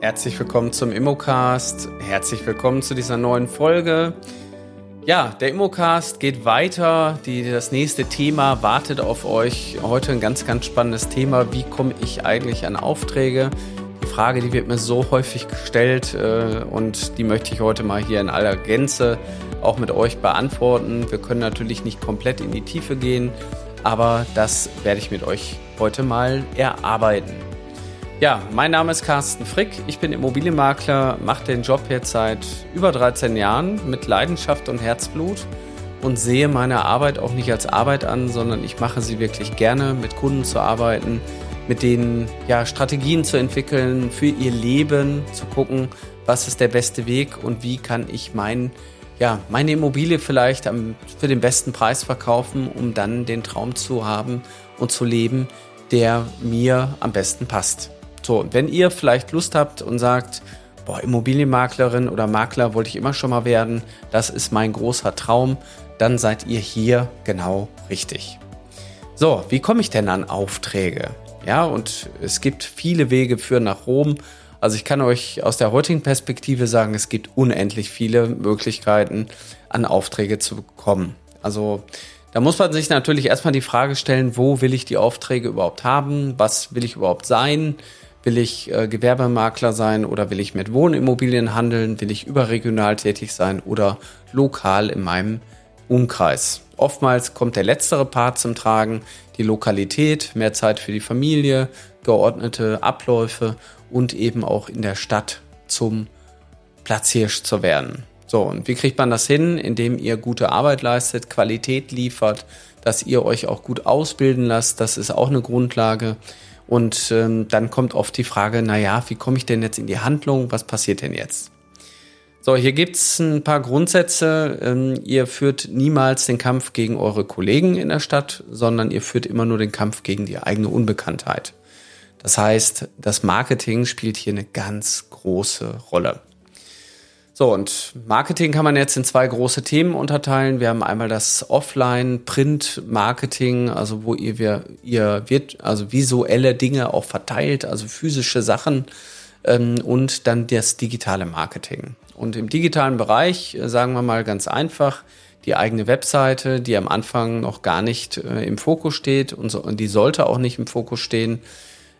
Herzlich willkommen zum Immocast. Herzlich willkommen zu dieser neuen Folge. Ja, der Immocast geht weiter. Die, das nächste Thema wartet auf euch. Heute ein ganz, ganz spannendes Thema. Wie komme ich eigentlich an Aufträge? Die Frage, die wird mir so häufig gestellt äh, und die möchte ich heute mal hier in aller Gänze auch mit euch beantworten. Wir können natürlich nicht komplett in die Tiefe gehen, aber das werde ich mit euch heute mal erarbeiten. Ja, mein Name ist Carsten Frick. Ich bin Immobilienmakler, mache den Job jetzt seit über 13 Jahren mit Leidenschaft und Herzblut und sehe meine Arbeit auch nicht als Arbeit an, sondern ich mache sie wirklich gerne, mit Kunden zu arbeiten, mit denen ja, Strategien zu entwickeln für ihr Leben, zu gucken, was ist der beste Weg und wie kann ich mein, ja, meine Immobilie vielleicht am, für den besten Preis verkaufen, um dann den Traum zu haben und zu leben, der mir am besten passt. So, und wenn ihr vielleicht Lust habt und sagt, boah, Immobilienmaklerin oder Makler wollte ich immer schon mal werden, das ist mein großer Traum, dann seid ihr hier genau richtig. So, wie komme ich denn an Aufträge? Ja, und es gibt viele Wege für nach Rom. Also ich kann euch aus der heutigen Perspektive sagen, es gibt unendlich viele Möglichkeiten, an Aufträge zu bekommen. Also da muss man sich natürlich erstmal die Frage stellen, wo will ich die Aufträge überhaupt haben? Was will ich überhaupt sein? Will ich äh, Gewerbemakler sein oder will ich mit Wohnimmobilien handeln? Will ich überregional tätig sein oder lokal in meinem Umkreis? Oftmals kommt der letztere Part zum Tragen, die Lokalität, mehr Zeit für die Familie, geordnete Abläufe und eben auch in der Stadt zum Platzhirsch zu werden. So, und wie kriegt man das hin? Indem ihr gute Arbeit leistet, Qualität liefert, dass ihr euch auch gut ausbilden lasst. Das ist auch eine Grundlage. Und ähm, dann kommt oft die Frage, naja, wie komme ich denn jetzt in die Handlung? Was passiert denn jetzt? So, hier gibt's ein paar Grundsätze. Ähm, ihr führt niemals den Kampf gegen eure Kollegen in der Stadt, sondern ihr führt immer nur den Kampf gegen die eigene Unbekanntheit. Das heißt, das Marketing spielt hier eine ganz große Rolle. So, und Marketing kann man jetzt in zwei große Themen unterteilen. Wir haben einmal das Offline-Print-Marketing, also wo ihr, ihr wird, also visuelle Dinge auch verteilt, also physische Sachen ähm, und dann das digitale Marketing. Und im digitalen Bereich, äh, sagen wir mal ganz einfach, die eigene Webseite, die am Anfang noch gar nicht äh, im Fokus steht und, so, und die sollte auch nicht im Fokus stehen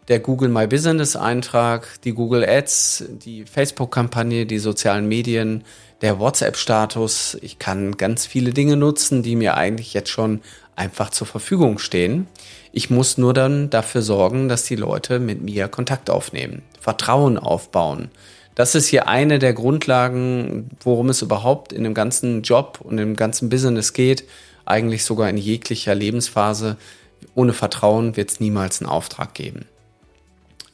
der Google My Business Eintrag, die Google Ads, die Facebook-Kampagne, die sozialen Medien, der WhatsApp-Status. Ich kann ganz viele Dinge nutzen, die mir eigentlich jetzt schon einfach zur Verfügung stehen. Ich muss nur dann dafür sorgen, dass die Leute mit mir Kontakt aufnehmen, Vertrauen aufbauen. Das ist hier eine der Grundlagen, worum es überhaupt in dem ganzen Job und im ganzen Business geht, eigentlich sogar in jeglicher Lebensphase. Ohne Vertrauen wird es niemals einen Auftrag geben.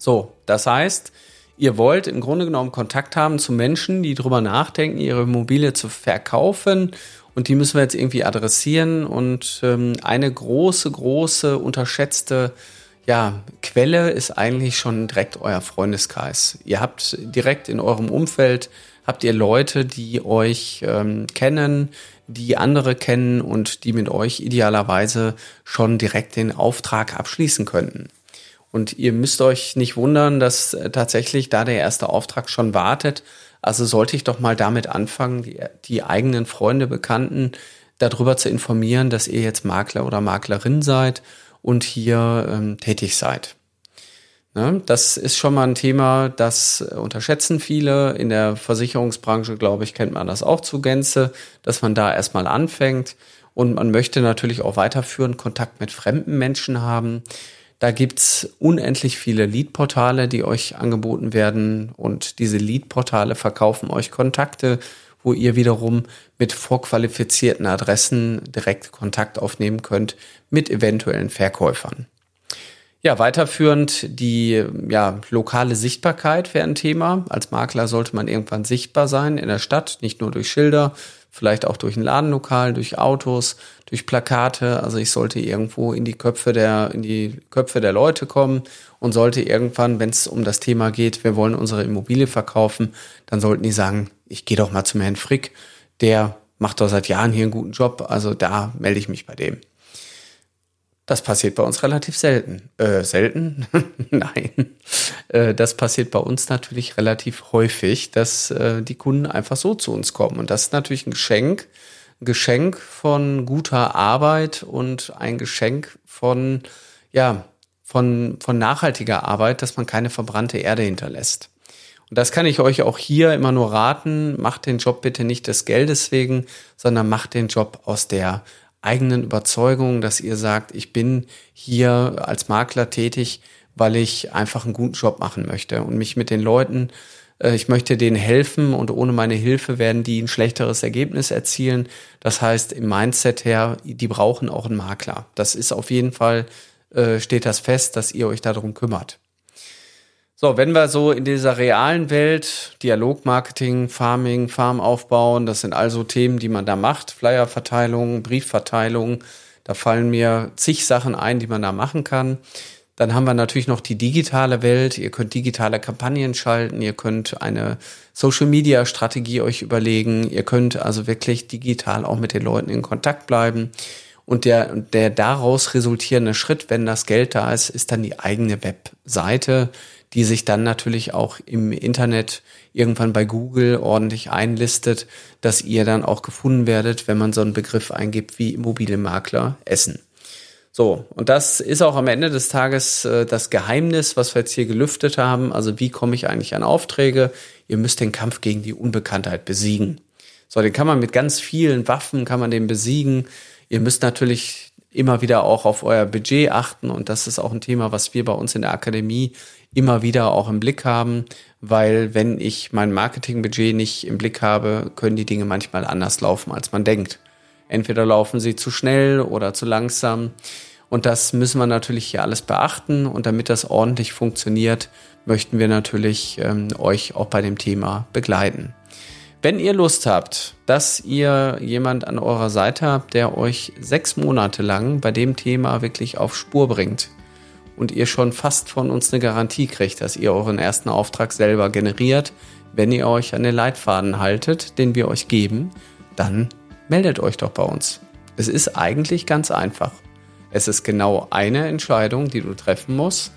So, das heißt, ihr wollt im Grunde genommen Kontakt haben zu Menschen, die drüber nachdenken, ihre Immobilie zu verkaufen. Und die müssen wir jetzt irgendwie adressieren. Und ähm, eine große, große, unterschätzte ja, Quelle ist eigentlich schon direkt euer Freundeskreis. Ihr habt direkt in eurem Umfeld, habt ihr Leute, die euch ähm, kennen, die andere kennen und die mit euch idealerweise schon direkt den Auftrag abschließen könnten. Und ihr müsst euch nicht wundern, dass äh, tatsächlich da der erste Auftrag schon wartet. Also sollte ich doch mal damit anfangen, die, die eigenen Freunde, Bekannten darüber zu informieren, dass ihr jetzt Makler oder Maklerin seid und hier ähm, tätig seid. Ne? Das ist schon mal ein Thema, das unterschätzen viele. In der Versicherungsbranche, glaube ich, kennt man das auch zu Gänze, dass man da erstmal anfängt. Und man möchte natürlich auch weiterführen, Kontakt mit fremden Menschen haben. Da gibt's unendlich viele Lead-Portale, die euch angeboten werden und diese Lead-Portale verkaufen euch Kontakte, wo ihr wiederum mit vorqualifizierten Adressen direkt Kontakt aufnehmen könnt mit eventuellen Verkäufern. Ja, weiterführend die ja, lokale Sichtbarkeit wäre ein Thema. Als Makler sollte man irgendwann sichtbar sein in der Stadt, nicht nur durch Schilder, vielleicht auch durch ein Ladenlokal, durch Autos, durch Plakate. Also ich sollte irgendwo in die Köpfe der, in die Köpfe der Leute kommen und sollte irgendwann, wenn es um das Thema geht, wir wollen unsere Immobilie verkaufen, dann sollten die sagen, ich gehe doch mal zum Herrn Frick, der macht doch seit Jahren hier einen guten Job, also da melde ich mich bei dem. Das passiert bei uns relativ selten. Äh, selten? Nein. äh, das passiert bei uns natürlich relativ häufig, dass äh, die Kunden einfach so zu uns kommen. Und das ist natürlich ein Geschenk, ein Geschenk von guter Arbeit und ein Geschenk von, ja, von, von nachhaltiger Arbeit, dass man keine verbrannte Erde hinterlässt. Und das kann ich euch auch hier immer nur raten. Macht den Job bitte nicht des Geldes wegen, sondern macht den Job aus der eigenen Überzeugung, dass ihr sagt, ich bin hier als Makler tätig, weil ich einfach einen guten Job machen möchte und mich mit den Leuten, äh, ich möchte denen helfen und ohne meine Hilfe werden die ein schlechteres Ergebnis erzielen. Das heißt, im Mindset her, die brauchen auch einen Makler. Das ist auf jeden Fall, äh, steht das fest, dass ihr euch darum kümmert. So, wenn wir so in dieser realen Welt Dialogmarketing, Farming, Farm aufbauen, das sind also Themen, die man da macht, Flyerverteilung, Briefverteilung, da fallen mir zig Sachen ein, die man da machen kann. Dann haben wir natürlich noch die digitale Welt. Ihr könnt digitale Kampagnen schalten, ihr könnt eine Social Media Strategie euch überlegen, ihr könnt also wirklich digital auch mit den Leuten in Kontakt bleiben. Und der, der daraus resultierende Schritt, wenn das Geld da ist, ist dann die eigene Webseite, die sich dann natürlich auch im Internet irgendwann bei Google ordentlich einlistet, dass ihr dann auch gefunden werdet, wenn man so einen Begriff eingibt wie Immobilienmakler Essen. So, und das ist auch am Ende des Tages äh, das Geheimnis, was wir jetzt hier gelüftet haben. Also wie komme ich eigentlich an Aufträge? Ihr müsst den Kampf gegen die Unbekanntheit besiegen. So, den kann man mit ganz vielen Waffen, kann man den besiegen. Ihr müsst natürlich immer wieder auch auf euer Budget achten und das ist auch ein Thema, was wir bei uns in der Akademie immer wieder auch im Blick haben, weil wenn ich mein Marketingbudget nicht im Blick habe, können die Dinge manchmal anders laufen, als man denkt. Entweder laufen sie zu schnell oder zu langsam. Und das müssen wir natürlich hier alles beachten. Und damit das ordentlich funktioniert, möchten wir natürlich ähm, euch auch bei dem Thema begleiten. Wenn ihr Lust habt, dass ihr jemand an eurer Seite habt, der euch sechs Monate lang bei dem Thema wirklich auf Spur bringt, und ihr schon fast von uns eine Garantie kriegt, dass ihr euren ersten Auftrag selber generiert, wenn ihr euch an den Leitfaden haltet, den wir euch geben, dann meldet euch doch bei uns. Es ist eigentlich ganz einfach. Es ist genau eine Entscheidung, die du treffen musst.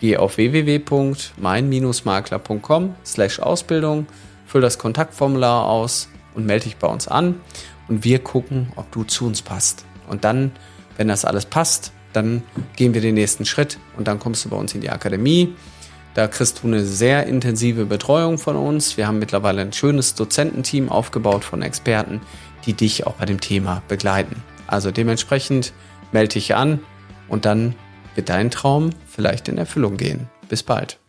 Geh auf www.mein-makler.com slash Ausbildung, füll das Kontaktformular aus und melde dich bei uns an und wir gucken, ob du zu uns passt. Und dann, wenn das alles passt, dann gehen wir den nächsten Schritt und dann kommst du bei uns in die Akademie. Da kriegst du eine sehr intensive Betreuung von uns. Wir haben mittlerweile ein schönes Dozententeam aufgebaut von Experten, die dich auch bei dem Thema begleiten. Also dementsprechend melde dich an und dann wird dein Traum vielleicht in Erfüllung gehen. Bis bald.